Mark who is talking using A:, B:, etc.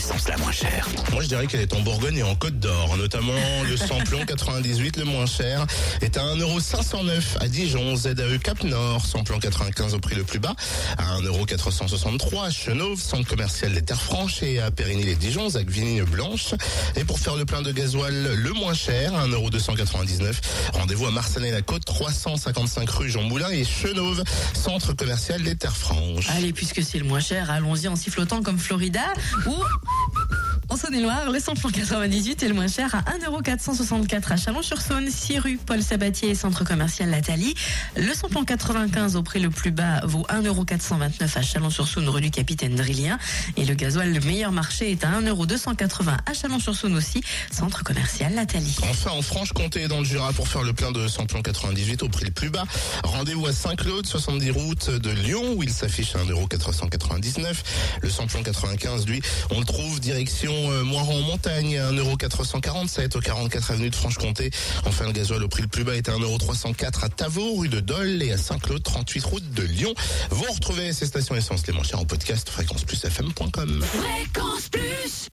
A: L'essence la moins chère
B: Moi, je dirais qu'elle est en Bourgogne et en Côte d'Or, notamment le samplon 98, le moins cher, est à 1,509€ à Dijon, ZAE Cap Nord, samplon 95 au prix le plus bas, à 1,463€ à Chenauve, centre commercial des Terres Franches et à Périgny-les-Dijon, Zac Vigne Blanche. Et pour faire le plein de gasoil le moins cher, à 1,299€, rendez-vous à Marsanais-la-Côte, 355 rue Jean Moulin et Chenauve, centre commercial des Terres Franches.
C: Allez, puisque c'est le moins cher, allons-y en sifflotant comme Florida ou en Saône-et-Loire, le samplon 98 est le moins cher à 1,464€ à Chalon-sur-Saône, 6 rue Paul Sabatier, centre commercial Lathalie. Le samplon 95 au prix le plus bas vaut 1,429€ à Chalon-sur-Saône, rue du Capitaine Drillien. Et le gasoil, le meilleur marché, est à 1,280€ à Chalon-sur-Saône aussi, centre commercial Lathalie.
B: Enfin, en Franche-Comté et dans le Jura, pour faire le plein de samplon 98 au prix le plus bas, rendez-vous à Saint-Claude, 70 route de Lyon, où il s'affiche à 1,499€. Le samplon 95, lui, on le trouve direction euh, Moiran en montagne, à 1,447€ au 44 avenue de Franche-Comté. Enfin, le gasoil au prix le plus bas est à 1,304€ à Tavaux, rue de Dole et à Saint-Claude, 38 route de Lyon. Vous retrouvez ces stations essence les moins en podcast fréquenceplusfm.com.
D: Fréquence Plus